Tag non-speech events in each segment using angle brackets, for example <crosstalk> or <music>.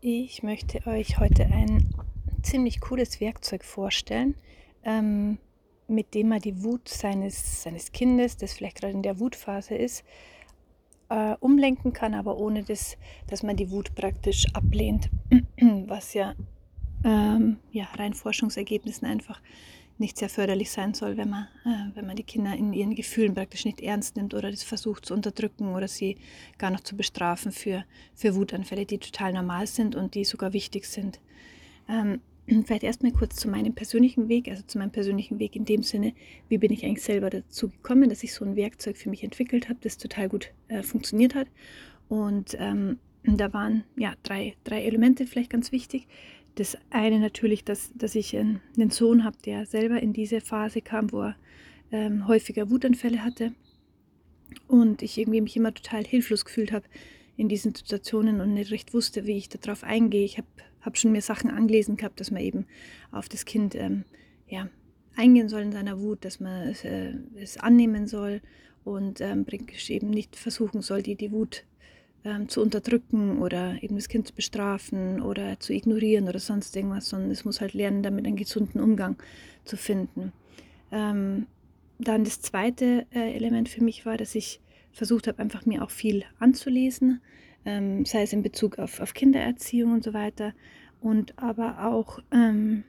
Ich möchte euch heute ein ziemlich cooles Werkzeug vorstellen, ähm, mit dem man die Wut seines, seines Kindes, das vielleicht gerade in der Wutphase ist, äh, umlenken kann, aber ohne das, dass man die Wut praktisch ablehnt, <clears throat> was ja, ähm, ja rein Forschungsergebnissen einfach nicht sehr förderlich sein soll, wenn man, äh, wenn man die Kinder in ihren Gefühlen praktisch nicht ernst nimmt oder das versucht zu unterdrücken oder sie gar noch zu bestrafen für, für Wutanfälle, die total normal sind und die sogar wichtig sind. Ähm, <clears throat> vielleicht erstmal kurz zu meinem persönlichen Weg, also zu meinem persönlichen Weg in dem Sinne, wie bin ich eigentlich selber dazu gekommen, dass ich so ein Werkzeug für mich entwickelt habe, das total gut äh, funktioniert hat. Und ähm, da waren ja drei, drei Elemente vielleicht ganz wichtig. Das eine natürlich, dass, dass ich einen, Sohn habe, der selber in diese Phase kam, wo er ähm, häufiger Wutanfälle hatte. Und ich irgendwie mich immer total hilflos gefühlt habe in diesen Situationen und nicht recht wusste, wie ich darauf eingehe. Ich habe hab schon mir Sachen angelesen gehabt, dass man eben auf das Kind ähm, ja, eingehen soll in seiner Wut, dass man es, äh, es annehmen soll und ähm, eben nicht versuchen soll, die, die Wut ähm, zu unterdrücken oder eben das Kind zu bestrafen oder zu ignorieren oder sonst irgendwas, sondern es muss halt lernen, damit einen gesunden Umgang zu finden. Ähm, dann das zweite äh, Element für mich war, dass ich versucht habe, einfach mir auch viel anzulesen, ähm, sei es in Bezug auf, auf Kindererziehung und so weiter und aber auch ähm,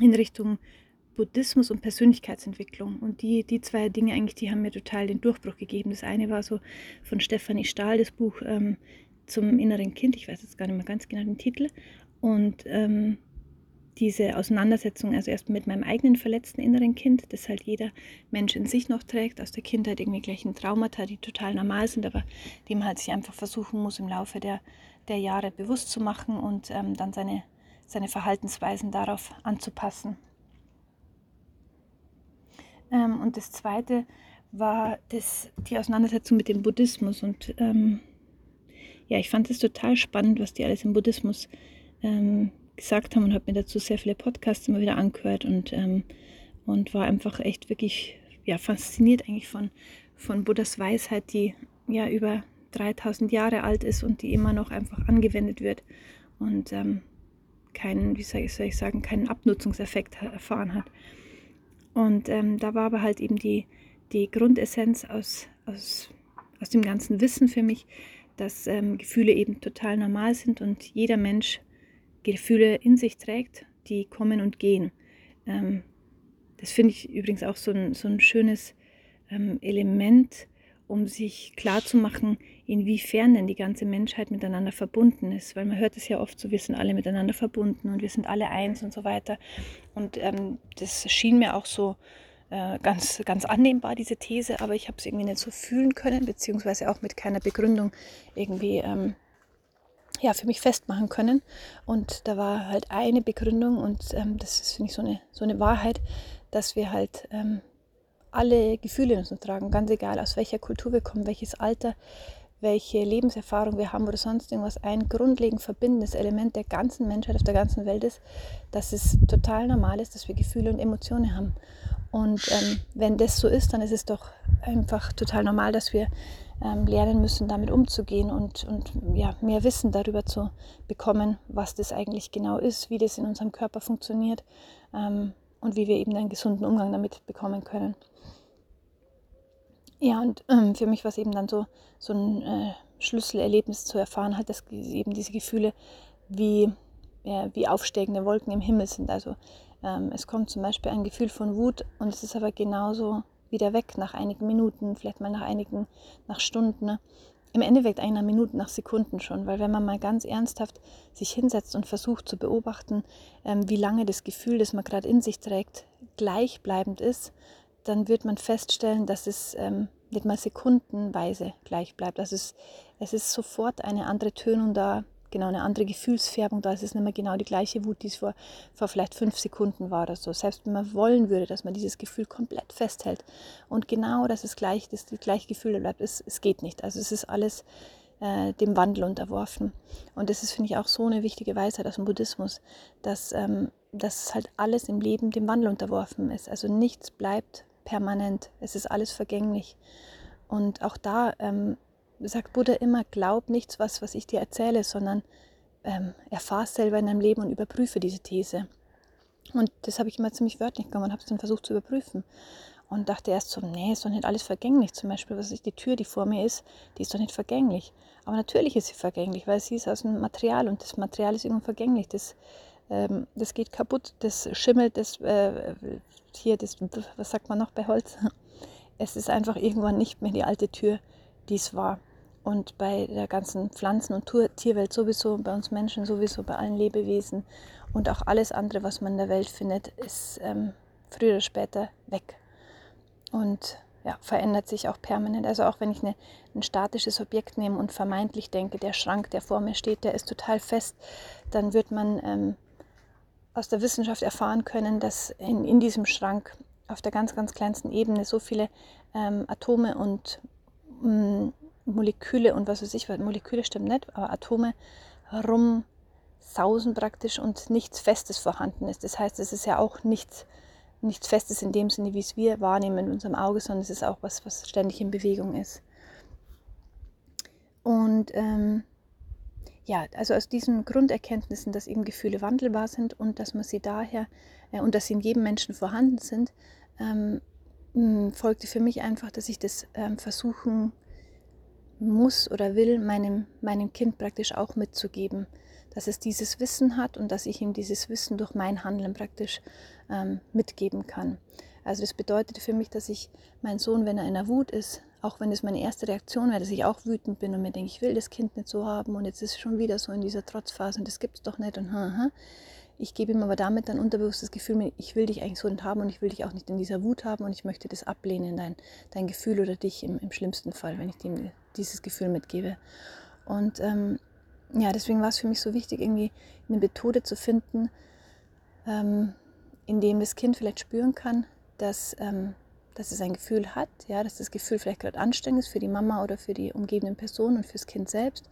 in Richtung Buddhismus und Persönlichkeitsentwicklung. Und die, die zwei Dinge eigentlich, die haben mir total den Durchbruch gegeben. Das eine war so von Stefanie Stahl, das Buch ähm, zum inneren Kind. Ich weiß jetzt gar nicht mehr ganz genau den Titel. Und ähm, diese Auseinandersetzung, also erst mit meinem eigenen verletzten inneren Kind, das halt jeder Mensch in sich noch trägt, aus der Kindheit irgendwie gleichen Traumata, die total normal sind, aber die man halt sich einfach versuchen muss im Laufe der, der Jahre bewusst zu machen und ähm, dann seine, seine Verhaltensweisen darauf anzupassen. Ähm, und das Zweite war das, die Auseinandersetzung mit dem Buddhismus. Und ähm, ja, ich fand es total spannend, was die alles im Buddhismus ähm, gesagt haben und habe mir dazu sehr viele Podcasts immer wieder angehört und, ähm, und war einfach echt wirklich ja, fasziniert eigentlich von, von Buddhas Weisheit, die ja über 3000 Jahre alt ist und die immer noch einfach angewendet wird und ähm, keinen, wie soll ich, soll ich sagen, keinen Abnutzungseffekt erfahren hat. Und ähm, da war aber halt eben die, die Grundessenz aus, aus, aus dem ganzen Wissen für mich, dass ähm, Gefühle eben total normal sind und jeder Mensch Gefühle in sich trägt, die kommen und gehen. Ähm, das finde ich übrigens auch so ein, so ein schönes ähm, Element, um sich klarzumachen, inwiefern denn die ganze Menschheit miteinander verbunden ist. Weil man hört es ja oft so, wir sind alle miteinander verbunden und wir sind alle eins und so weiter. Und ähm, das schien mir auch so äh, ganz, ganz annehmbar, diese These, aber ich habe es irgendwie nicht so fühlen können, beziehungsweise auch mit keiner Begründung irgendwie ähm, ja, für mich festmachen können. Und da war halt eine Begründung und ähm, das ist, finde ich, so eine, so eine Wahrheit, dass wir halt ähm, alle Gefühle in uns tragen, ganz egal aus welcher Kultur wir kommen, welches Alter, welche Lebenserfahrung wir haben oder sonst irgendwas, ein grundlegend verbindendes Element der ganzen Menschheit auf der ganzen Welt ist, dass es total normal ist, dass wir Gefühle und Emotionen haben. Und ähm, wenn das so ist, dann ist es doch einfach total normal, dass wir ähm, lernen müssen, damit umzugehen und, und ja, mehr Wissen darüber zu bekommen, was das eigentlich genau ist, wie das in unserem Körper funktioniert ähm, und wie wir eben einen gesunden Umgang damit bekommen können. Ja, und ähm, für mich war es eben dann so, so ein äh, Schlüsselerlebnis zu erfahren, halt, dass eben diese Gefühle wie, ja, wie aufsteigende Wolken im Himmel sind. Also ähm, es kommt zum Beispiel ein Gefühl von Wut und es ist aber genauso wieder weg nach einigen Minuten, vielleicht mal nach einigen, nach Stunden. Ne? Im Endeffekt einer Minuten, nach Sekunden schon, weil wenn man mal ganz ernsthaft sich hinsetzt und versucht zu beobachten, ähm, wie lange das Gefühl, das man gerade in sich trägt, gleichbleibend ist, dann wird man feststellen, dass es ähm, nicht mal sekundenweise gleich bleibt. Also es, es ist sofort eine andere Tönung da, genau eine andere Gefühlsfärbung da. Es ist nicht mehr genau die gleiche Wut, die es vor, vor vielleicht fünf Sekunden war oder so. Selbst wenn man wollen würde, dass man dieses Gefühl komplett festhält und genau, dass es gleich, dass das gleiche Gefühl bleibt, es, es geht nicht. Also es ist alles äh, dem Wandel unterworfen. Und das ist, finde ich, auch so eine wichtige Weisheit aus dem Buddhismus, dass, ähm, dass halt alles im Leben dem Wandel unterworfen ist. Also nichts bleibt permanent. Es ist alles vergänglich. Und auch da ähm, sagt Buddha immer, glaub nichts, was, was ich dir erzähle, sondern ähm, erfahr selber in deinem Leben und überprüfe diese These. Und das habe ich immer ziemlich wörtlich genommen und habe es dann versucht zu überprüfen. Und dachte erst so, nee, ist doch nicht alles vergänglich. Zum Beispiel, was ist die Tür, die vor mir ist, die ist doch nicht vergänglich. Aber natürlich ist sie vergänglich, weil sie ist aus dem Material und das Material ist irgendwann vergänglich. Das, ähm, das geht kaputt, das schimmelt, das äh, hier, das, was sagt man noch bei Holz? <laughs> Es ist einfach irgendwann nicht mehr die alte Tür, die es war. Und bei der ganzen Pflanzen- und Tierwelt sowieso, bei uns Menschen sowieso, bei allen Lebewesen und auch alles andere, was man in der Welt findet, ist ähm, früher oder später weg. Und ja, verändert sich auch permanent. Also auch wenn ich eine, ein statisches Objekt nehme und vermeintlich denke, der Schrank, der vor mir steht, der ist total fest, dann wird man ähm, aus der Wissenschaft erfahren können, dass in, in diesem Schrank auf der ganz, ganz kleinsten Ebene so viele ähm, Atome und ähm, Moleküle und was weiß ich, Moleküle stimmt nicht, aber Atome rumsausen praktisch und nichts Festes vorhanden ist. Das heißt, es ist ja auch nichts, nichts Festes in dem Sinne, wie es wir wahrnehmen mit unserem Auge, sondern es ist auch was, was ständig in Bewegung ist. Und ähm, ja, also aus diesen Grunderkenntnissen, dass eben Gefühle wandelbar sind und dass man sie daher äh, und dass sie in jedem Menschen vorhanden sind, ähm, folgte für mich einfach, dass ich das ähm, versuchen muss oder will, meinem, meinem Kind praktisch auch mitzugeben, dass es dieses Wissen hat und dass ich ihm dieses Wissen durch mein Handeln praktisch ähm, mitgeben kann. Also das bedeutet für mich, dass ich meinen Sohn, wenn er in der Wut ist, auch wenn es meine erste Reaktion wäre, dass ich auch wütend bin und mir denke, ich will das Kind nicht so haben und jetzt ist es schon wieder so in dieser Trotzphase und das gibt es doch nicht und ha. Ich gebe ihm aber damit dann unterbewusst das Gefühl, ich will dich eigentlich so nicht haben und ich will dich auch nicht in dieser Wut haben und ich möchte das ablehnen, dein, dein Gefühl oder dich im, im schlimmsten Fall, wenn ich ihm dieses Gefühl mitgebe. Und ähm, ja, deswegen war es für mich so wichtig, irgendwie eine Methode zu finden, ähm, in dem das Kind vielleicht spüren kann, dass ähm, dass es ein Gefühl hat, ja, dass das Gefühl vielleicht gerade anstrengend ist für die Mama oder für die umgebenden Personen und fürs Kind selbst,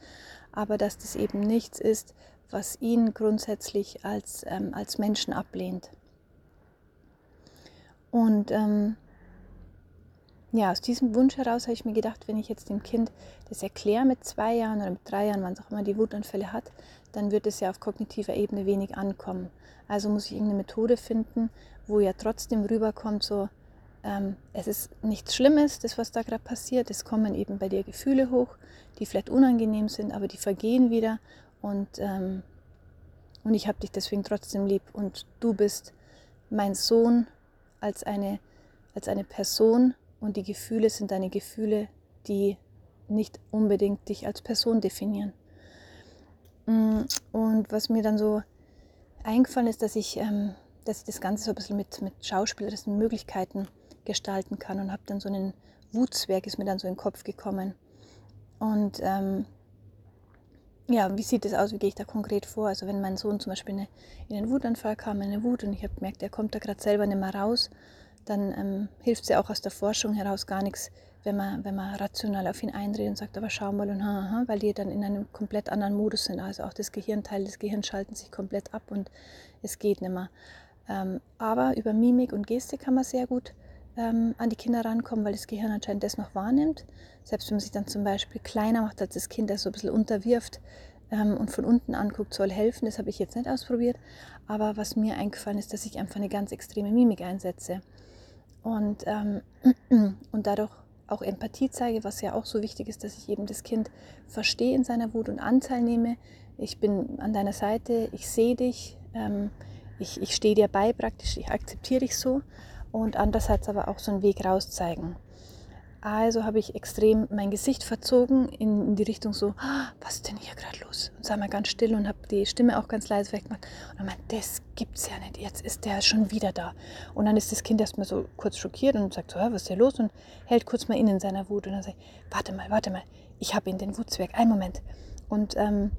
aber dass das eben nichts ist, was ihn grundsätzlich als, ähm, als Menschen ablehnt. Und ähm, ja, aus diesem Wunsch heraus habe ich mir gedacht, wenn ich jetzt dem Kind das erkläre mit zwei Jahren oder mit drei Jahren, wann es auch immer die Wutanfälle hat, dann wird es ja auf kognitiver Ebene wenig ankommen. Also muss ich irgendeine Methode finden, wo ja trotzdem rüberkommt, so, ähm, es ist nichts Schlimmes, das, was da gerade passiert. Es kommen eben bei dir Gefühle hoch, die vielleicht unangenehm sind, aber die vergehen wieder. Und, ähm, und ich habe dich deswegen trotzdem lieb. Und du bist mein Sohn als eine, als eine Person. Und die Gefühle sind deine Gefühle, die nicht unbedingt dich als Person definieren. Mm, und was mir dann so eingefallen ist, dass ich, ähm, dass ich das Ganze so ein bisschen mit, mit schauspielerischen Möglichkeiten gestalten kann und habe dann so einen Wutzwerg, ist mir dann so in den Kopf gekommen. Und ähm, ja, wie sieht es aus, wie gehe ich da konkret vor? Also wenn mein Sohn zum Beispiel eine, in einen Wutanfall kam, in eine Wut und ich habe gemerkt, er kommt da gerade selber nicht mehr raus, dann ähm, hilft es ja auch aus der Forschung heraus gar nichts, wenn man, wenn man rational auf ihn einredet und sagt, aber schau mal und ha, ha, weil die dann in einem komplett anderen Modus sind. Also auch das Gehirnteil des Gehirns schalten sich komplett ab und es geht nicht mehr. Ähm, aber über Mimik und Gestik kann man sehr gut ähm, an die Kinder rankommen, weil das Gehirn anscheinend das noch wahrnimmt. Selbst wenn man sich dann zum Beispiel kleiner macht als das Kind, das so ein bisschen unterwirft ähm, und von unten anguckt, soll helfen. Das habe ich jetzt nicht ausprobiert. Aber was mir eingefallen ist, dass ich einfach eine ganz extreme Mimik einsetze. Und, ähm, <clears throat> und dadurch auch Empathie zeige, was ja auch so wichtig ist, dass ich eben das Kind verstehe in seiner Wut und Anteil nehme. Ich bin an deiner Seite, ich sehe dich, ähm, ich, ich stehe dir bei praktisch, ich akzeptiere dich so und andererseits aber auch so einen Weg raus zeigen. Also habe ich extrem mein Gesicht verzogen in, in die Richtung so, ah, was ist denn hier gerade los? Und sah mal ganz still und habe die Stimme auch ganz leise weggemacht. Und dann meinte, das gibt's ja nicht, jetzt ist der schon wieder da. Und dann ist das Kind erstmal so kurz schockiert und sagt so, was ist hier los? Und hält kurz mal in seiner Wut. Und dann sagt, warte mal, warte mal, ich habe in den Wutzwerg, einen Moment. Und ähm,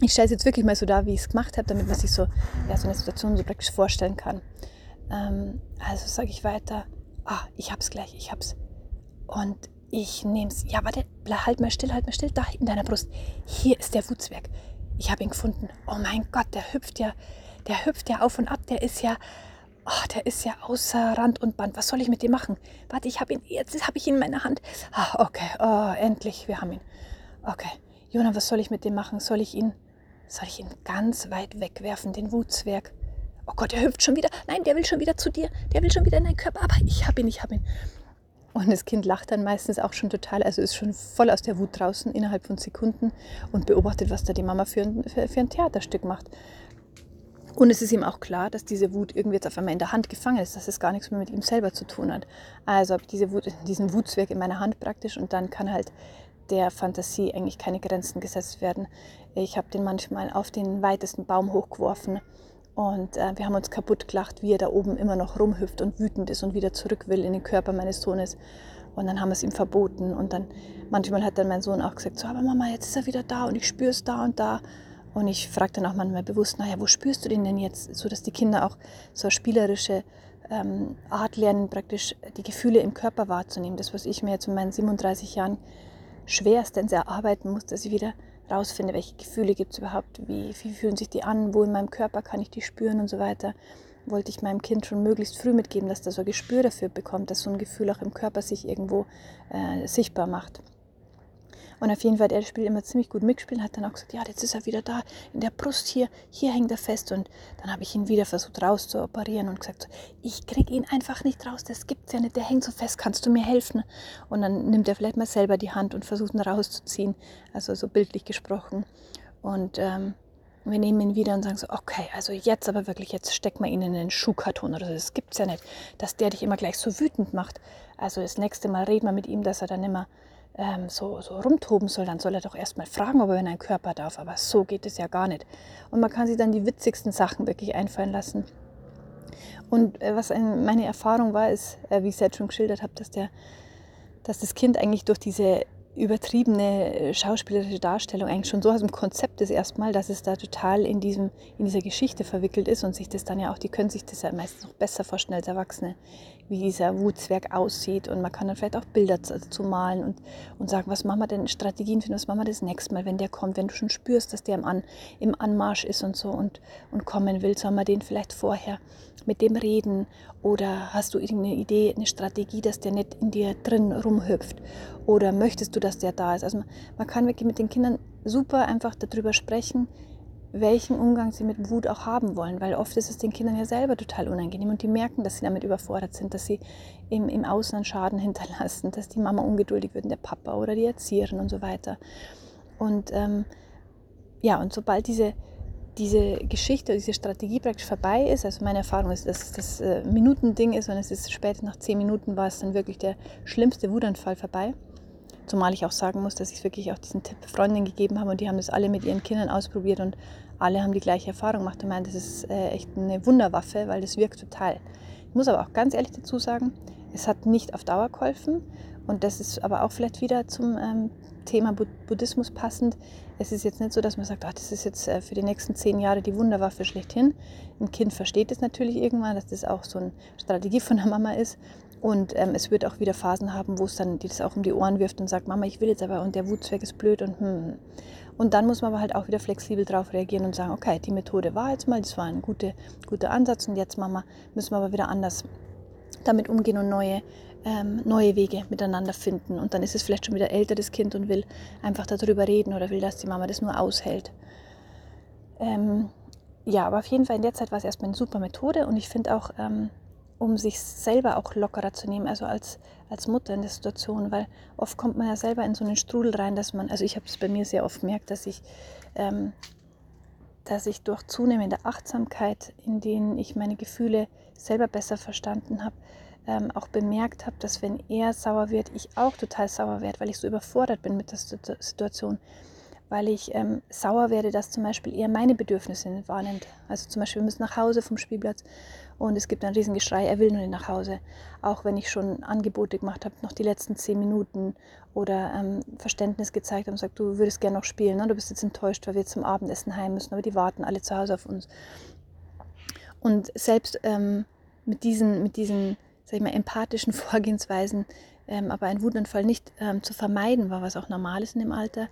ich stelle es jetzt wirklich mal so da, wie ich es gemacht habe, damit man sich so, ja, so eine Situation so praktisch vorstellen kann. Ähm, also sage ich weiter, ah, ich hab's gleich, ich hab's. Und ich nehme es, ja, warte, halt mal still, halt mal still, da in deiner Brust. Hier ist der Wutzwerg. Ich habe ihn gefunden. Oh mein Gott, der hüpft ja, der hüpft ja auf und ab, der ist ja, oh, der ist ja außer Rand und Band. Was soll ich mit dem machen? Warte, ich habe ihn, jetzt habe ich ihn in meiner Hand. Ah, okay, oh, endlich, wir haben ihn. Okay, Jona, was soll ich mit dem machen? Soll ich ihn, soll ich ihn ganz weit wegwerfen, den Wutzwerg? Oh Gott, er hüpft schon wieder. Nein, der will schon wieder zu dir. Der will schon wieder in deinen Körper. Aber ich habe ihn, ich habe ihn. Und das Kind lacht dann meistens auch schon total, also ist schon voll aus der Wut draußen innerhalb von Sekunden und beobachtet, was da die Mama für ein, für, für ein Theaterstück macht. Und es ist ihm auch klar, dass diese Wut irgendwie jetzt auf einmal in der Hand gefangen ist, dass es gar nichts mehr mit ihm selber zu tun hat. Also habe ich diese Wut, diesen Wutzwerg in meiner Hand praktisch und dann kann halt der Fantasie eigentlich keine Grenzen gesetzt werden. Ich habe den manchmal auf den weitesten Baum hochgeworfen und äh, wir haben uns kaputt gelacht, wie er da oben immer noch rumhüpft und wütend ist und wieder zurück will in den Körper meines Sohnes. Und dann haben wir es ihm verboten. Und dann manchmal hat dann mein Sohn auch gesagt, so, aber Mama, jetzt ist er wieder da und ich spüre es da und da. Und ich frage dann auch manchmal bewusst, naja, wo spürst du den denn jetzt? So dass die Kinder auch so eine spielerische ähm, Art lernen, praktisch die Gefühle im Körper wahrzunehmen. Das, was ich mir jetzt in meinen 37 Jahren schwerstens erarbeiten musste, dass ich wieder rausfinde, welche Gefühle gibt es überhaupt, wie, wie fühlen sich die an, wo in meinem Körper kann ich die spüren und so weiter, wollte ich meinem Kind schon möglichst früh mitgeben, dass das so ein Gespür dafür bekommt, dass so ein Gefühl auch im Körper sich irgendwo äh, sichtbar macht. Und auf jeden Fall, der spielt immer ziemlich gut mitgespielt, hat dann auch gesagt, ja, jetzt ist er wieder da, in der Brust hier, hier hängt er fest. Und dann habe ich ihn wieder versucht rauszuoperieren und gesagt, ich kriege ihn einfach nicht raus, das gibt's ja nicht, der hängt so fest, kannst du mir helfen? Und dann nimmt er vielleicht mal selber die Hand und versucht ihn rauszuziehen, also so bildlich gesprochen. Und ähm, wir nehmen ihn wieder und sagen so, okay, also jetzt aber wirklich, jetzt steck mal ihn in den Schuhkarton oder so. Das gibt's ja nicht, dass der dich immer gleich so wütend macht. Also das nächste Mal reden wir mit ihm, dass er dann immer ähm, so, so rumtoben soll, dann soll er doch erstmal fragen, ob er in einen Körper darf. Aber so geht es ja gar nicht. Und man kann sich dann die witzigsten Sachen wirklich einfallen lassen. Und äh, was ein, meine Erfahrung war, ist, äh, wie ich es jetzt schon geschildert habe, dass, dass das Kind eigentlich durch diese übertriebene äh, schauspielerische Darstellung eigentlich schon so aus dem Konzept ist erstmal, dass es da total in, diesem, in dieser Geschichte verwickelt ist und sich das dann ja auch, die können sich das ja meistens noch besser vorstellen als Erwachsene, wie dieser Wutzwerg aussieht. Und man kann dann vielleicht auch Bilder dazu malen und, und sagen, was machen wir denn, Strategien finden, was machen wir das nächste Mal, wenn der kommt, wenn du schon spürst, dass der im, An, im Anmarsch ist und so und, und kommen will, sollen wir den vielleicht vorher mit dem reden? Oder hast du irgendeine Idee, eine Strategie, dass der nicht in dir drin rumhüpft? Oder möchtest du, dass der da ist? Also man, man kann wirklich mit den Kindern super einfach darüber sprechen, welchen Umgang sie mit Wut auch haben wollen, weil oft ist es den Kindern ja selber total unangenehm und die merken, dass sie damit überfordert sind, dass sie im, im Außen Schaden <laughs> hinterlassen, dass die Mama ungeduldig wird, der Papa oder die Erzieherin und so weiter. Und ähm, ja, und sobald diese, diese Geschichte, diese Strategie praktisch vorbei ist, also meine Erfahrung ist, dass das äh, Minutending ist und es ist später nach zehn Minuten war es dann wirklich der schlimmste Wutanfall vorbei. Zumal ich auch sagen muss, dass ich wirklich auch diesen Tipp Freundinnen gegeben habe und die haben das alle mit ihren Kindern ausprobiert und alle haben die gleiche Erfahrung gemacht und meinen, das ist äh, echt eine Wunderwaffe, weil das wirkt total. Ich muss aber auch ganz ehrlich dazu sagen, es hat nicht auf Dauer geholfen und das ist aber auch vielleicht wieder zum ähm, Thema Buddhismus passend. Es ist jetzt nicht so, dass man sagt, ach, das ist jetzt äh, für die nächsten zehn Jahre die Wunderwaffe schlechthin. Ein Kind versteht es natürlich irgendwann, dass das auch so eine Strategie von der Mama ist. Und ähm, es wird auch wieder Phasen haben, wo es dann die das auch um die Ohren wirft und sagt, Mama, ich will jetzt aber und der Wutzweck ist blöd und hm. Und dann muss man aber halt auch wieder flexibel darauf reagieren und sagen, okay, die Methode war jetzt mal, das war ein guter, guter Ansatz und jetzt, Mama, müssen wir aber wieder anders damit umgehen und neue, ähm, neue Wege miteinander finden. Und dann ist es vielleicht schon wieder älter, das Kind, und will einfach darüber reden oder will, dass die Mama das nur aushält. Ähm, ja, aber auf jeden Fall in der Zeit war es erstmal eine super Methode und ich finde auch, ähm, um sich selber auch lockerer zu nehmen, also als, als Mutter in der Situation, weil oft kommt man ja selber in so einen Strudel rein, dass man, also ich habe es bei mir sehr oft gemerkt, dass ich, ähm, dass ich durch zunehmende Achtsamkeit, in denen ich meine Gefühle selber besser verstanden habe, ähm, auch bemerkt habe, dass wenn er sauer wird, ich auch total sauer werde, weil ich so überfordert bin mit der Situation weil ich ähm, sauer werde, dass zum Beispiel er meine Bedürfnisse wahrnimmt. Also zum Beispiel, wir müssen nach Hause vom Spielplatz und es gibt ein Riesengeschrei, er will nur nicht nach Hause. Auch wenn ich schon Angebote gemacht habe, noch die letzten zehn Minuten oder ähm, Verständnis gezeigt habe und sagt, du würdest gerne noch spielen, ne? du bist jetzt enttäuscht, weil wir zum Abendessen heim müssen, aber die warten alle zu Hause auf uns. Und selbst ähm, mit diesen, mit diesen sag ich mal, empathischen <laughs> Vorgehensweisen ähm, aber ein Wutanfall nicht ähm, zu vermeiden war, was auch normal ist in dem Alter,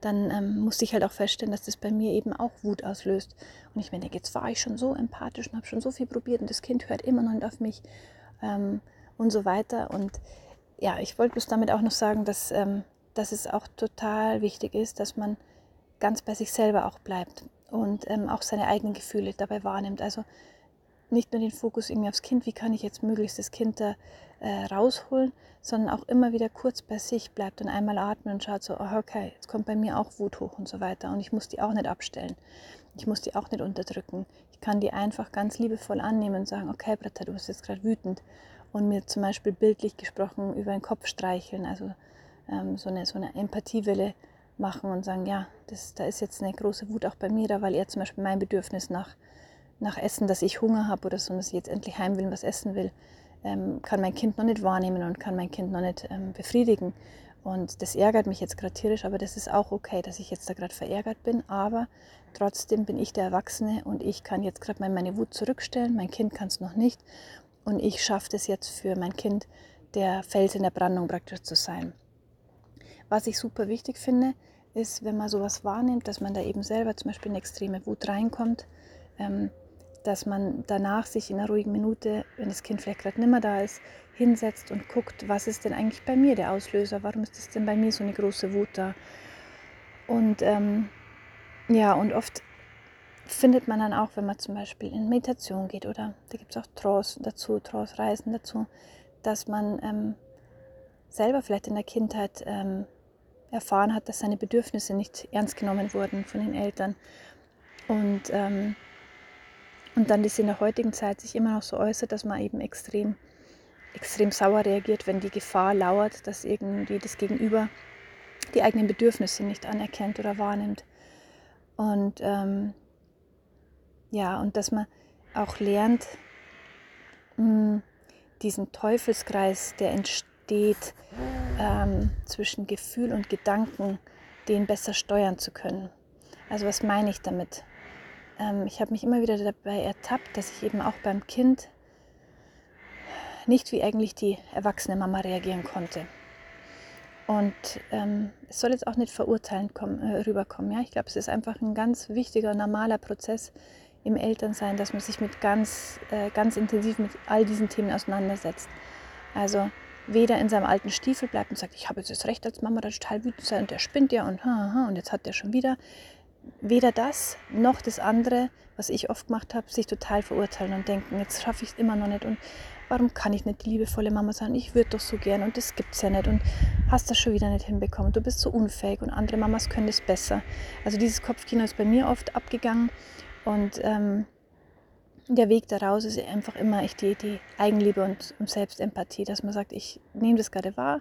dann ähm, musste ich halt auch feststellen, dass das bei mir eben auch Wut auslöst. Und ich denke, jetzt war ich schon so empathisch und habe schon so viel probiert und das Kind hört immer noch nicht auf mich ähm, und so weiter. Und ja, ich wollte bloß damit auch noch sagen, dass, ähm, dass es auch total wichtig ist, dass man ganz bei sich selber auch bleibt und ähm, auch seine eigenen Gefühle dabei wahrnimmt. Also nicht nur den Fokus irgendwie aufs Kind, wie kann ich jetzt möglichst das Kind da äh, rausholen, sondern auch immer wieder kurz bei sich bleibt und einmal atmen und schaut so, oh, okay, jetzt kommt bei mir auch Wut hoch und so weiter und ich muss die auch nicht abstellen. Ich muss die auch nicht unterdrücken. Ich kann die einfach ganz liebevoll annehmen und sagen, okay, Britta, du bist jetzt gerade wütend und mir zum Beispiel bildlich gesprochen über den Kopf streicheln, also ähm, so, eine, so eine Empathiewelle machen und sagen, ja, das, da ist jetzt eine große Wut auch bei mir da, weil er zum Beispiel mein Bedürfnis nach, nach Essen, dass ich Hunger habe oder so, dass ich jetzt endlich heim will und was essen will, ähm, kann mein Kind noch nicht wahrnehmen und kann mein Kind noch nicht ähm, befriedigen. Und das ärgert mich jetzt gerade tierisch, aber das ist auch okay, dass ich jetzt da gerade verärgert bin. Aber trotzdem bin ich der Erwachsene und ich kann jetzt gerade meine Wut zurückstellen. Mein Kind kann es noch nicht. Und ich schaffe es jetzt für mein Kind, der Fels in der Brandung praktisch zu sein. Was ich super wichtig finde, ist, wenn man sowas wahrnimmt, dass man da eben selber zum Beispiel in extreme Wut reinkommt, ähm, dass man danach sich in einer ruhigen Minute, wenn das Kind vielleicht gerade nimmer da ist, hinsetzt und guckt, was ist denn eigentlich bei mir der Auslöser, warum ist es denn bei mir so eine große Wut da? Und ähm, ja, und oft findet man dann auch, wenn man zum Beispiel in Meditation geht oder da gibt es auch Trance dazu, Trance-Reisen dazu, dass man ähm, selber vielleicht in der Kindheit ähm, erfahren hat, dass seine Bedürfnisse nicht ernst genommen wurden von den Eltern. Und, ähm, und dann das in der heutigen Zeit sich immer noch so äußert, dass man eben extrem, extrem sauer reagiert, wenn die Gefahr lauert, dass irgendwie das Gegenüber die eigenen Bedürfnisse nicht anerkennt oder wahrnimmt. Und ähm, ja, und dass man auch lernt, hm, diesen Teufelskreis, der entsteht ähm, zwischen Gefühl und Gedanken, den besser steuern zu können. Also was meine ich damit? Ähm, ich habe mich immer wieder dabei ertappt, dass ich eben auch beim Kind nicht wie eigentlich die erwachsene Mama reagieren konnte. Und ähm, es soll jetzt auch nicht verurteilend kommen, äh, rüberkommen. Ja? Ich glaube, es ist einfach ein ganz wichtiger, normaler Prozess, im Elternsein, dass man sich mit ganz, äh, ganz intensiv mit all diesen Themen auseinandersetzt. Also weder in seinem alten Stiefel bleibt und sagt, ich habe jetzt das Recht als Mama da total wütend sein und der spinnt ja und, und jetzt hat der schon wieder. Weder das noch das andere, was ich oft gemacht habe, sich total verurteilen und denken, jetzt schaffe ich es immer noch nicht und warum kann ich nicht die liebevolle Mama sein? Ich würde doch so gern und das gibt es ja nicht und hast das schon wieder nicht hinbekommen. Du bist so unfähig und andere Mamas können das besser. Also dieses Kopfkino ist bei mir oft abgegangen und ähm, der Weg daraus ist einfach immer echt die, die Eigenliebe und, und Selbstempathie, dass man sagt, ich nehme das gerade wahr,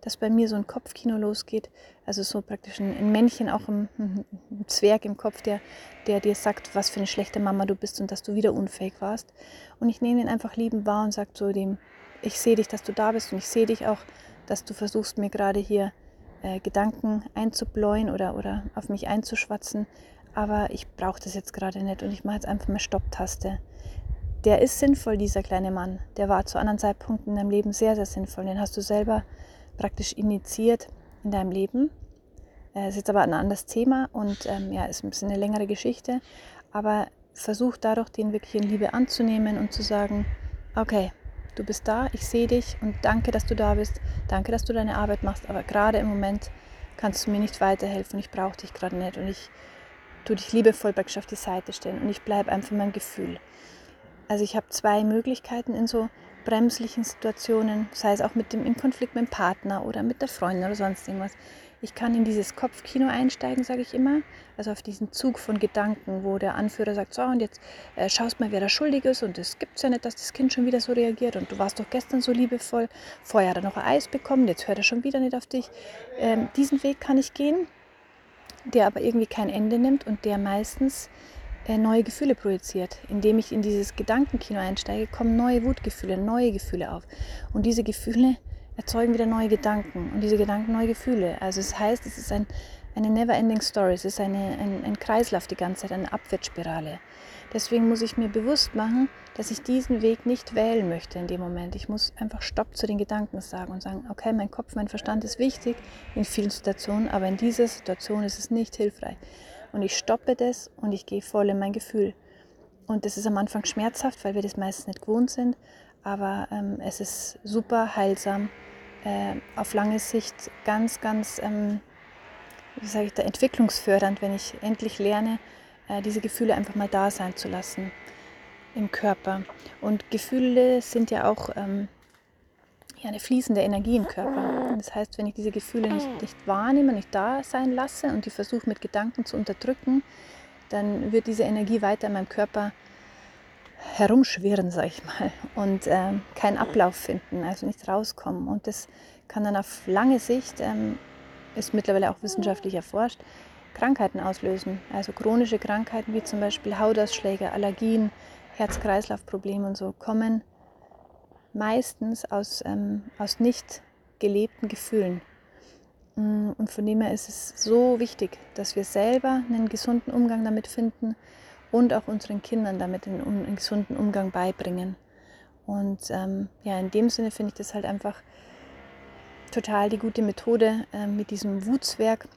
dass bei mir so ein Kopfkino losgeht, also so praktisch ein, Männchen, auch ein, ein, Zwerg im Kopf, der, der dir sagt, was für eine schlechte Mama du bist und dass du wieder unfähig warst. Und ich nehme ihn einfach liebend wahr und sage so dem, ich sehe dich, dass du da bist und ich sehe dich auch, dass du versuchst mir gerade hier äh, Gedanken einzubläuen oder, oder auf mich einzuschwatzen, aber ich brauche das jetzt gerade nicht und ich mache jetzt einfach mal Stopptaste. Der ist sinnvoll, dieser kleine Mann. Der war zu anderen Zeitpunkten in deinem Leben sehr, sehr sinnvoll. Den hast du selber praktisch initiiert in deinem Leben. Es äh, ist jetzt aber ein anderes Thema und ähm, ja, ist ein bisschen eine längere Geschichte. Aber versuch dadurch, den wirklich in Liebe anzunehmen und zu sagen, okay, du bist da, ich sehe dich und danke, dass du da bist. Danke, dass du deine Arbeit machst. Aber gerade im Moment kannst du mir nicht weiterhelfen. Ich brauche dich gerade nicht und ich du dich liebevoll praktisch auf die Seite stellen und ich bleibe einfach meinem Gefühl. Also ich habe zwei Möglichkeiten in so bremslichen Situationen, sei es auch mit dem im Konflikt mit dem Partner oder mit der Freundin oder sonst irgendwas. Ich kann in dieses Kopfkino einsteigen, sage ich immer, also auf diesen Zug von Gedanken, wo der Anführer sagt, so und jetzt äh, schaust mal, wer da schuldig ist und es gibt ja nicht, dass das Kind schon wieder so reagiert und du warst doch gestern so liebevoll, vorher hat er noch ein Eis bekommen, jetzt hört er schon wieder nicht auf dich. Ähm, diesen Weg kann ich gehen der aber irgendwie kein Ende nimmt und der meistens neue Gefühle projiziert. Indem ich in dieses Gedankenkino einsteige, kommen neue Wutgefühle, neue Gefühle auf. Und diese Gefühle erzeugen wieder neue Gedanken und diese Gedanken neue Gefühle. Also es das heißt, es ist ein, eine never-ending Story. Es ist eine, ein, ein Kreislauf die ganze Zeit, eine Abwärtsspirale. Deswegen muss ich mir bewusst machen, dass ich diesen Weg nicht wählen möchte in dem Moment. Ich muss einfach Stopp zu den Gedanken sagen und sagen, okay, mein Kopf, mein Verstand ist wichtig in vielen Situationen, aber in dieser Situation ist es nicht hilfreich. Und ich stoppe das und ich gehe voll in mein Gefühl. Und das ist am Anfang schmerzhaft, weil wir das meistens nicht gewohnt sind, aber ähm, es ist super heilsam, äh, auf lange Sicht ganz, ganz, ähm, wie sage ich da, entwicklungsfördernd, wenn ich endlich lerne, äh, diese Gefühle einfach mal da sein zu lassen im Körper. Und Gefühle sind ja auch ähm, ja, eine fließende Energie im Körper. Das heißt, wenn ich diese Gefühle nicht, nicht wahrnehme, nicht da sein lasse und die versuche mit Gedanken zu unterdrücken, dann wird diese Energie weiter in meinem Körper herumschwirren, sag ich mal, und äh, keinen Ablauf finden, also nicht rauskommen. Und das kann dann auf lange Sicht, ähm, ist mittlerweile auch wissenschaftlich erforscht, Krankheiten auslösen. Also chronische Krankheiten wie zum Beispiel Hautausschläge, Allergien, Herz-Kreislauf-Probleme und so kommen meistens aus, ähm, aus nicht gelebten Gefühlen. Mm, und von dem her ist es so wichtig, dass wir selber einen gesunden Umgang damit finden und auch unseren Kindern damit einen, einen gesunden Umgang beibringen. Und ähm, ja, in dem Sinne finde ich das halt einfach total die gute Methode äh, mit diesem Wutzwerk,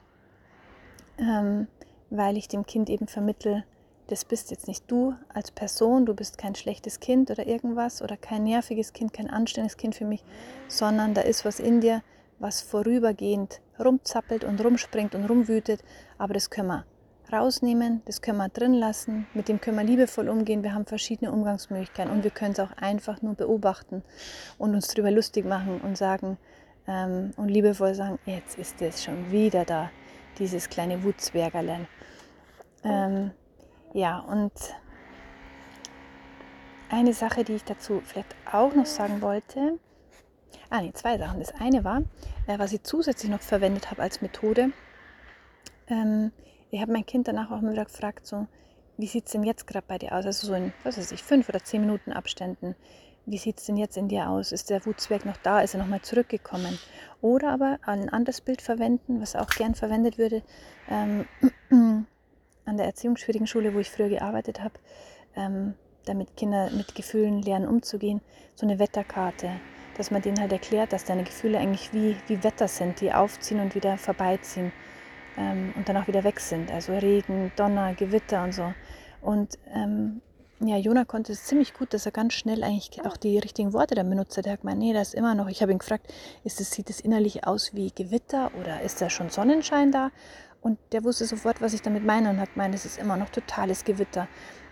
ähm, weil ich dem Kind eben vermittle, das bist jetzt nicht du als Person, du bist kein schlechtes Kind oder irgendwas oder kein nerviges Kind, kein anständiges Kind für mich, sondern da ist was in dir, was vorübergehend rumzappelt und rumspringt und rumwütet, aber das können wir rausnehmen, das können wir drin lassen, mit dem können wir liebevoll umgehen, wir haben verschiedene Umgangsmöglichkeiten und wir können es auch einfach nur beobachten und uns darüber lustig machen und sagen ähm, und liebevoll sagen, jetzt ist es schon wieder da, dieses kleine Wutzwergerlein. Ähm, ja, und eine Sache, die ich dazu vielleicht auch noch sagen wollte, ah nee, zwei Sachen. Das eine war, äh, was ich zusätzlich noch verwendet habe als Methode, ähm, ich habe mein Kind danach auch wieder gefragt, so, wie sieht es denn jetzt gerade bei dir aus? Also so in, was weiß ich, fünf oder zehn Minuten Abständen. Wie sieht es denn jetzt in dir aus? Ist der Wutzwerg noch da? Ist er nochmal zurückgekommen? Oder aber ein anderes Bild verwenden, was auch gern verwendet würde, ähm, an der Erziehungsschwierigen Schule, wo ich früher gearbeitet habe, ähm, damit Kinder mit Gefühlen lernen umzugehen, so eine Wetterkarte, dass man denen halt erklärt, dass deine Gefühle eigentlich wie, wie Wetter sind, die aufziehen und wieder vorbeiziehen ähm, und dann auch wieder weg sind. Also Regen, Donner, Gewitter und so. Und ähm, ja, Jona konnte es ziemlich gut, dass er ganz schnell eigentlich auch die richtigen Worte dann benutzt hat. Er hat gemeint, nee, das ist immer noch. Ich habe ihn gefragt, ist es, sieht es innerlich aus wie Gewitter oder ist da schon Sonnenschein da? Und der wusste sofort, was ich damit meine und hat gemeint, es ist immer noch totales Gewitter.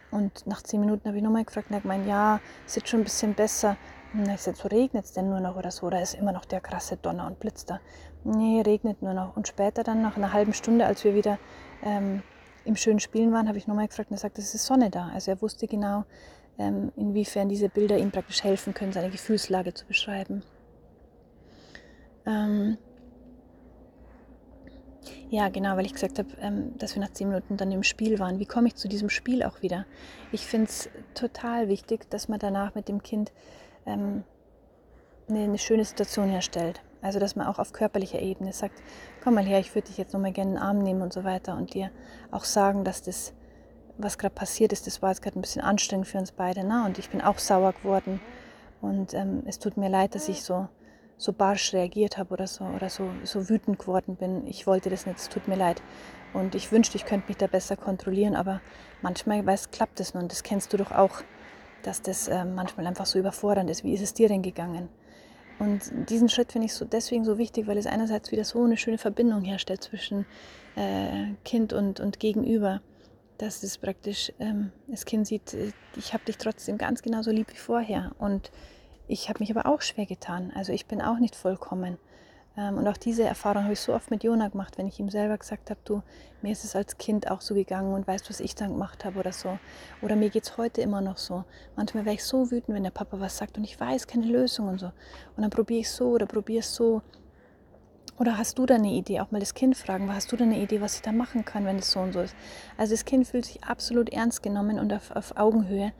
Und nach zehn Minuten habe ich nochmal gefragt und er hat gemeint, ja, es sieht schon ein bisschen besser. Und ich sagte, so regnet es denn nur noch oder so? Oder ist immer noch der krasse Donner und Blitz da? Nee, regnet nur noch. Und später dann, nach einer halben Stunde, als wir wieder ähm, im schönen Spielen waren, habe ich nochmal gefragt und er sagte, es ist Sonne da. Also er wusste genau, ähm, inwiefern diese Bilder ihm praktisch helfen können, seine Gefühlslage zu beschreiben. Ähm ja, genau, weil ich gesagt habe, ähm, dass wir nach zehn Minuten dann im Spiel waren. Wie komme ich zu diesem Spiel auch wieder? Ich finde es total wichtig, dass man danach mit dem Kind ähm, eine, eine schöne Situation herstellt. Also, dass man auch auf körperlicher Ebene sagt, komm mal her, ich würde dich jetzt nochmal gerne in den Arm nehmen und so weiter und dir auch sagen, dass das, was gerade passiert ist, das war jetzt gerade ein bisschen anstrengend für uns beide. Na? Und ich bin auch sauer geworden und ähm, es tut mir leid, dass ich so, so barsch reagiert habe oder so oder so, so wütend geworden bin. Ich wollte das nicht, es tut mir leid. Und ich wünschte, ich könnte mich da besser kontrollieren, aber manchmal weiß, klappt es nun. Das kennst du doch auch, dass das äh, manchmal einfach so überfordernd ist. Wie ist es dir denn gegangen? Und diesen Schritt finde ich so deswegen so wichtig, weil es einerseits wieder so eine schöne Verbindung herstellt zwischen äh, Kind und, und Gegenüber, dass es praktisch, ähm, das Kind sieht, äh, ich habe dich trotzdem ganz genauso lieb wie vorher. Und ich habe mich aber auch schwer getan. Also ich bin auch nicht vollkommen. Ähm, und auch diese Erfahrung habe ich so oft mit Jona gemacht, wenn ich ihm selber gesagt habe, du, mir ist es als Kind auch so gegangen und weißt, was ich dann gemacht habe oder so. Oder mir geht es heute immer noch so. Manchmal wäre ich so wütend, wenn der Papa was sagt und ich weiß keine Lösung und so. Und dann probiere ich so oder probiere es so. Oder hast du da eine Idee? Auch mal das Kind fragen, hast du da eine Idee, was ich da machen kann, wenn es so und so ist? Also das Kind fühlt sich absolut ernst genommen und auf, auf Augenhöhe.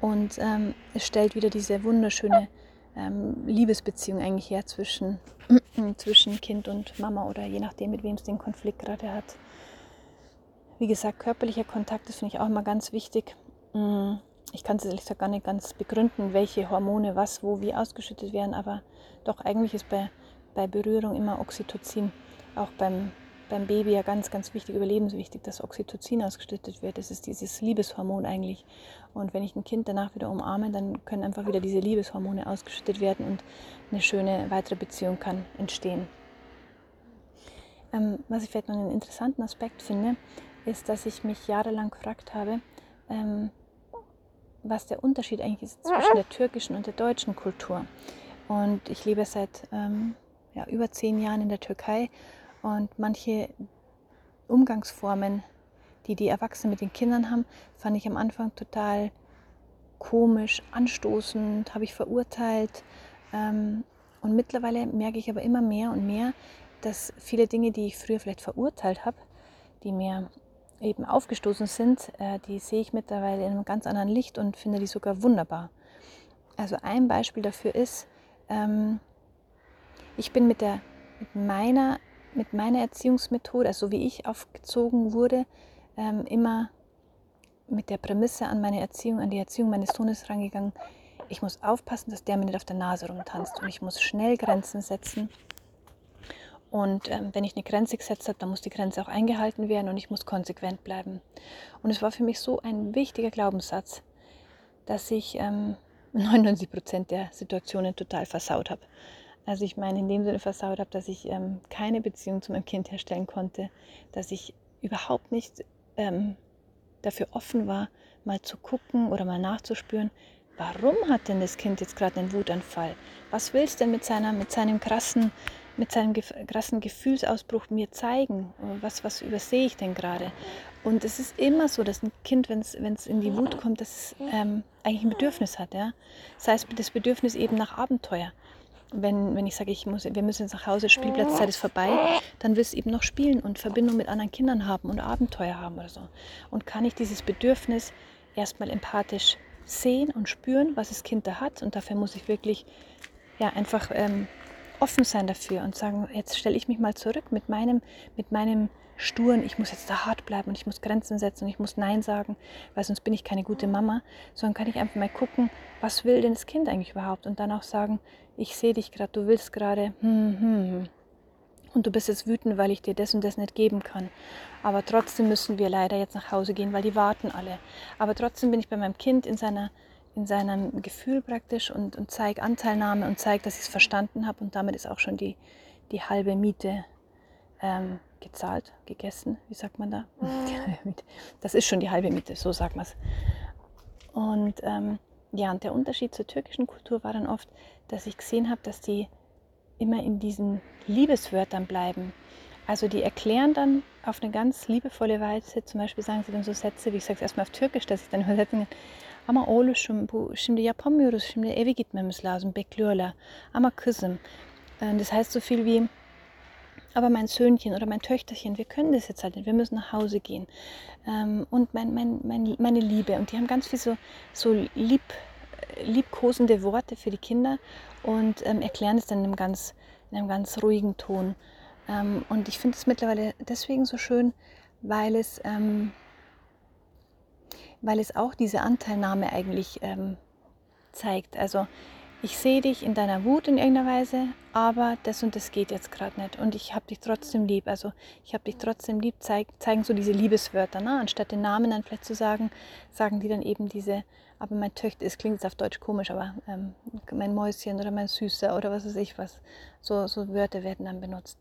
Und ähm, es stellt wieder diese wunderschöne ähm, Liebesbeziehung eigentlich her zwischen, <clears throat> zwischen Kind und Mama oder je nachdem, mit wem es den Konflikt gerade hat. Wie gesagt, körperlicher Kontakt ist, finde ich auch immer ganz wichtig. Mm, ich kann es ehrlich gesagt gar nicht ganz begründen, welche Hormone was, wo, wie ausgeschüttet werden, aber doch eigentlich ist bei, bei Berührung immer Oxytocin, auch beim beim Baby ja ganz, ganz wichtig, überlebenswichtig, dass Oxytocin ausgeschüttet wird. Das ist dieses Liebeshormon eigentlich. Und wenn ich ein Kind danach wieder umarme, dann können einfach wieder diese Liebeshormone ausgeschüttet werden und eine schöne weitere Beziehung kann entstehen. Ähm, was ich vielleicht noch einen interessanten Aspekt finde, ist, dass ich mich jahrelang gefragt habe, ähm, was der Unterschied eigentlich ist zwischen der türkischen und der deutschen Kultur. Und ich lebe seit ähm, ja, über zehn Jahren in der Türkei und manche Umgangsformen, die die Erwachsenen mit den Kindern haben, fand ich am Anfang total komisch, anstoßend, habe ich verurteilt. Ähm, und mittlerweile merke ich aber immer mehr und mehr, dass viele Dinge, die ich früher vielleicht verurteilt habe, die mir eben aufgestoßen sind, äh, die sehe ich mittlerweile in einem ganz anderen Licht und finde die sogar wunderbar. Also ein Beispiel dafür ist, ähm, ich bin mit, der, mit meiner mit meiner Erziehungsmethode, also wie ich aufgezogen wurde, ähm, immer mit der Prämisse an meine Erziehung, an die Erziehung meines Sohnes rangegangen. Ich muss aufpassen, dass der mir nicht auf der Nase rumtanzt und ich muss schnell Grenzen setzen. Und ähm, wenn ich eine Grenze gesetzt habe, dann muss die Grenze auch eingehalten werden und ich muss konsequent bleiben. Und es war für mich so ein wichtiger Glaubenssatz, dass ich ähm, <laughs> 99 Prozent der Situationen total versaut habe. Also ich meine in dem Sinne versaut habe, dass ich ähm, keine Beziehung zu meinem Kind herstellen konnte, dass ich überhaupt nicht ähm, dafür offen war, mal zu gucken oder mal nachzuspüren, warum hat denn das Kind jetzt gerade einen Wutanfall? Was will es denn mit, seiner, mit seinem krassen, mit seinem krassen Gefühlsausbruch mir zeigen? Was, was übersehe ich denn gerade? Und es ist immer so, dass ein Kind, wenn es in die Wut kommt, dass es ähm, eigentlich ein Bedürfnis hat. Ja? Das heißt, das Bedürfnis eben nach Abenteuer wenn, wenn ich sage, ich muss, wir müssen jetzt nach Hause, Spielplatzzeit ist vorbei, dann willst du eben noch spielen und Verbindung mit anderen Kindern haben und Abenteuer haben oder so. Und kann ich dieses Bedürfnis erstmal empathisch sehen und spüren, was das Kind da hat. Und dafür muss ich wirklich ja, einfach ähm, offen sein dafür und sagen, jetzt stelle ich mich mal zurück mit meinem, mit meinem sturen, ich muss jetzt da hart bleiben und ich muss Grenzen setzen und ich muss Nein sagen, weil sonst bin ich keine gute Mama, sondern kann ich einfach mal gucken, was will denn das Kind eigentlich überhaupt und dann auch sagen, ich sehe dich gerade, du willst gerade, hm, hm. Und du bist jetzt wütend, weil ich dir das und das nicht geben kann. Aber trotzdem müssen wir leider jetzt nach Hause gehen, weil die warten alle. Aber trotzdem bin ich bei meinem Kind in, seiner, in seinem Gefühl praktisch und, und zeige Anteilnahme und zeige, dass ich es verstanden habe. Und damit ist auch schon die, die halbe Miete ähm, gezahlt, gegessen, wie sagt man da? <laughs> Das ist schon die halbe Miete, so sagt man es. Und ähm, ja, und der Unterschied zur türkischen Kultur war dann oft, dass ich gesehen habe, dass die immer in diesen Liebeswörtern bleiben. Also die erklären dann auf eine ganz liebevolle Weise, zum Beispiel sagen sie dann so Sätze, wie ich sage es erstmal auf Türkisch, dass ich dann übersetzen kann. Ama oğluşum bu şimdi yapamıyoruz, şimdi eve gitmemiz lazım, bekliyorlar. Ama kızım. Das heißt so viel wie, aber mein Söhnchen oder mein Töchterchen, wir können das jetzt halt nicht, wir müssen nach Hause gehen. Ähm, und mein, mein, mein, meine Liebe. Und die haben ganz viel so, so lieb, liebkosende Worte für die Kinder und ähm, erklären es dann in einem ganz, in einem ganz ruhigen Ton. Ähm, und ich finde es mittlerweile deswegen so schön, weil es, ähm, weil es auch diese Anteilnahme eigentlich ähm, zeigt. Also ich sehe dich in deiner Wut in irgendeiner Weise, aber das und das geht jetzt gerade nicht und ich habe dich trotzdem lieb. Also ich habe dich trotzdem lieb, zeig, zeigen so diese Liebeswörter. Ne? Anstatt den Namen dann vielleicht zu sagen, sagen die dann eben diese, aber mein Töchter, es klingt jetzt auf Deutsch komisch, aber ähm, mein Mäuschen oder mein Süßer oder was weiß ich was. So, so Wörter werden dann benutzt.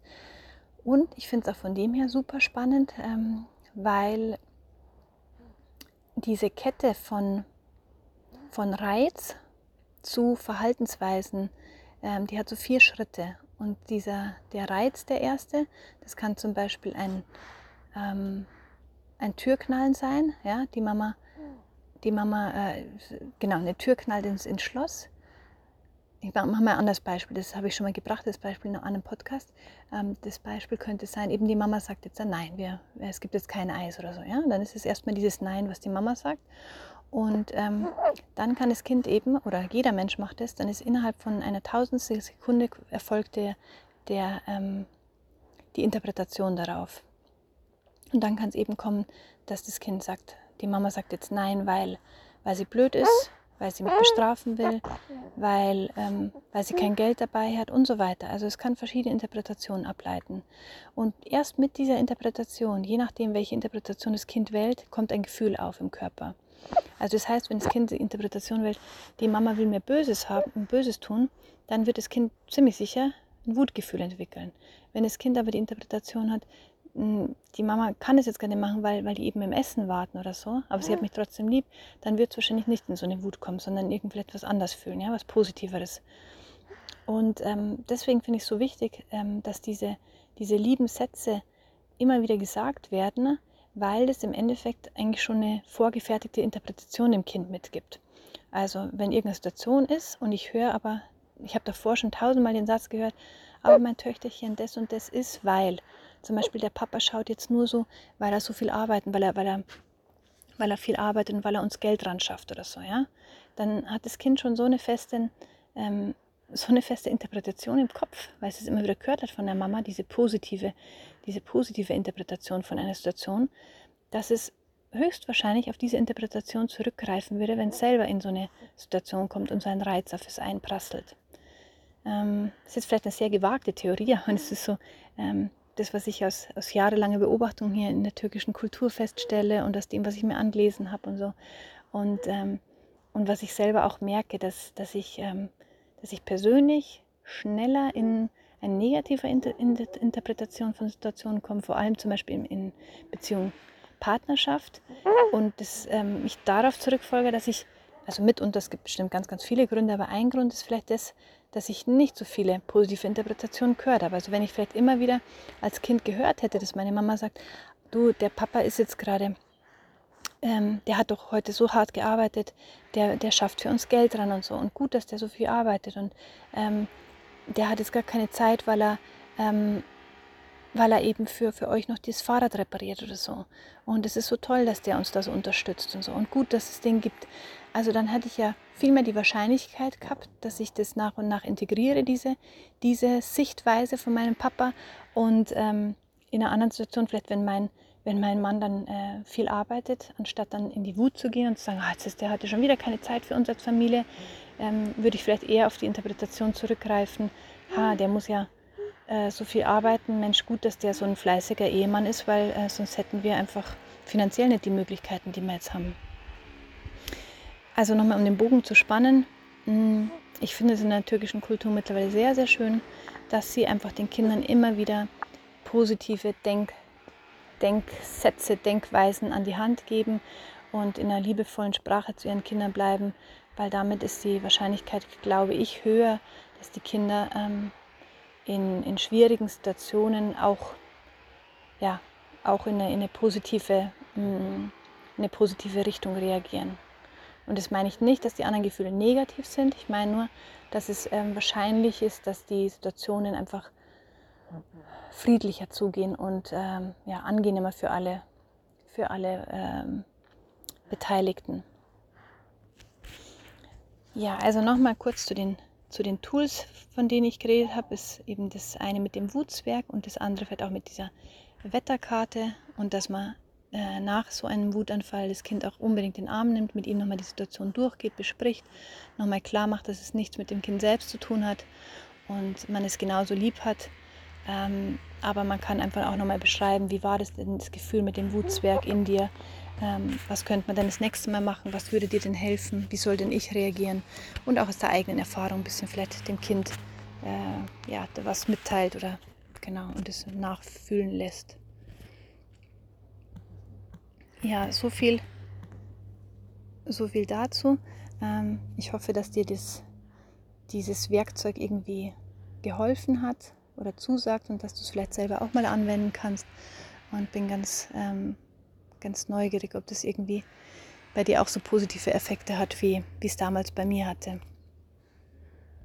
Und ich finde es auch von dem her super spannend, ähm, weil diese Kette von, von Reiz, zu Verhaltensweisen. Ähm, die hat so vier Schritte. Und dieser, der Reiz, der erste, das kann zum Beispiel ein, ähm, ein Türknallen sein. Ja? Die Mama, die Mama äh, genau, eine Tür knallt ins, ins Schloss. Ich mache mal ein anderes Beispiel, das habe ich schon mal gebracht, das Beispiel in einem Podcast. Ähm, das Beispiel könnte sein, eben die Mama sagt jetzt ein Nein, wir, es gibt jetzt kein Eis oder so. Ja? Dann ist es erstmal dieses Nein, was die Mama sagt. Und ähm, dann kann das Kind eben, oder jeder Mensch macht es, dann ist innerhalb von einer tausendstel Sekunde erfolgt der, der, ähm, die Interpretation darauf. Und dann kann es eben kommen, dass das Kind sagt, die Mama sagt jetzt nein, weil, weil sie blöd ist, weil sie mich bestrafen will, weil, ähm, weil sie kein Geld dabei hat und so weiter. Also es kann verschiedene Interpretationen ableiten. Und erst mit dieser Interpretation, je nachdem, welche Interpretation das Kind wählt, kommt ein Gefühl auf im Körper. Also das heißt, wenn das Kind die Interpretation wählt, die Mama will mir Böses haben, Böses tun, dann wird das Kind ziemlich sicher ein Wutgefühl entwickeln. Wenn das Kind aber die Interpretation hat, hm, die Mama kann es jetzt gerne machen, weil, weil die eben im Essen warten oder so, aber sie hat mich trotzdem lieb, dann wird es wahrscheinlich nicht in so eine Wut kommen, sondern irgendwie etwas anders fühlen, ja, was Positiveres. Und ähm, deswegen finde ich es so wichtig, ähm, dass diese, diese lieben Sätze immer wieder gesagt werden, weil es im Endeffekt eigentlich schon eine vorgefertigte Interpretation dem Kind mitgibt. Also wenn irgendeine Situation ist und ich höre aber, ich habe davor schon tausendmal den Satz gehört, aber mein Töchterchen das und das ist, weil zum Beispiel der Papa schaut jetzt nur so, weil er so viel arbeitet, weil er, weil er, weil er viel arbeitet und weil er uns Geld ran schafft oder so, ja. Dann hat das Kind schon so eine feste, ähm, so eine feste Interpretation im Kopf, weil es es immer wieder gehört hat von der Mama, diese positive, diese positive Interpretation von einer Situation, dass es höchstwahrscheinlich auf diese Interpretation zurückgreifen würde, wenn es selber in so eine Situation kommt und so ein Reiz auf es einprasselt. Ähm, das ist vielleicht eine sehr gewagte Theorie, aber es ist so, ähm, das, was ich aus, aus jahrelanger Beobachtung hier in der türkischen Kultur feststelle und aus dem, was ich mir angelesen habe und so. Und, ähm, und was ich selber auch merke, dass, dass, ich, ähm, dass ich persönlich schneller in eine negative Inter Inter Interpretation von Situationen komme, vor allem zum Beispiel in, in Beziehung Partnerschaft. Und das, ähm, ich darauf zurückfolge, dass ich, also mitunter, es gibt bestimmt ganz, ganz viele Gründe, aber ein Grund ist vielleicht das, dass ich nicht so viele positive Interpretationen gehört habe. Also wenn ich vielleicht immer wieder als Kind gehört hätte, dass meine Mama sagt, du, der Papa ist jetzt gerade, ähm, der hat doch heute so hart gearbeitet, der, der schafft für uns Geld dran und so. Und gut, dass der so viel arbeitet. Und ähm, der hat jetzt gar keine Zeit, weil er, ähm, weil er eben für, für euch noch das Fahrrad repariert oder so. Und es ist so toll, dass der uns da so unterstützt und so. Und gut, dass es den gibt. Also dann hatte ich ja viel mehr die Wahrscheinlichkeit gehabt, dass ich das nach und nach integriere, diese, diese Sichtweise von meinem Papa. Und ähm, in einer anderen Situation, vielleicht wenn mein, wenn mein Mann dann äh, viel arbeitet, anstatt dann in die Wut zu gehen und zu sagen, ah, jetzt ist der hatte schon wieder keine Zeit für uns als Familie, ähm, würde ich vielleicht eher auf die Interpretation zurückgreifen, ha, der muss ja äh, so viel arbeiten, Mensch, gut, dass der so ein fleißiger Ehemann ist, weil äh, sonst hätten wir einfach finanziell nicht die Möglichkeiten, die wir jetzt haben. Also nochmal, um den Bogen zu spannen. Mm, ich finde es in der türkischen Kultur mittlerweile sehr, sehr schön, dass sie einfach den Kindern immer wieder positive Denk Denksätze, Denkweisen an die Hand geben und in einer liebevollen Sprache zu ihren Kindern bleiben, weil damit ist die Wahrscheinlichkeit, glaube ich, höher, dass die Kinder ähm, in, in schwierigen Situationen auch, ja, auch in eine, in eine, positive, mm, eine positive Richtung reagieren. Und das meine ich nicht, dass die anderen Gefühle negativ sind. Ich meine nur, dass es ähm, wahrscheinlich ist, dass die Situationen einfach friedlicher zugehen und ähm, ja, angenehmer für alle, für alle ähm, Beteiligten. Ja, also nochmal kurz zu den, zu den Tools, von denen ich geredet habe, ist eben das eine mit dem Wutzwerk und das andere vielleicht auch mit dieser Wetterkarte und dass man äh, nach so einem Wutanfall das Kind auch unbedingt den Arm nimmt, mit ihm nochmal die Situation durchgeht, bespricht, nochmal klar macht, dass es nichts mit dem Kind selbst zu tun hat und man es genauso lieb hat. Ähm, aber man kann einfach auch nochmal beschreiben, wie war das denn das Gefühl mit dem Wutzwerg in dir? Ähm, was könnte man denn das nächste Mal machen? Was würde dir denn helfen? Wie soll denn ich reagieren? Und auch aus der eigenen Erfahrung ein bisschen vielleicht dem Kind äh, ja, was mitteilt oder genau und es nachfühlen lässt ja, so viel, so viel dazu. Ähm, ich hoffe, dass dir das, dieses Werkzeug irgendwie geholfen hat oder zusagt und dass du es vielleicht selber auch mal anwenden kannst. Und bin ganz, ähm, ganz neugierig, ob das irgendwie bei dir auch so positive Effekte hat, wie es damals bei mir hatte.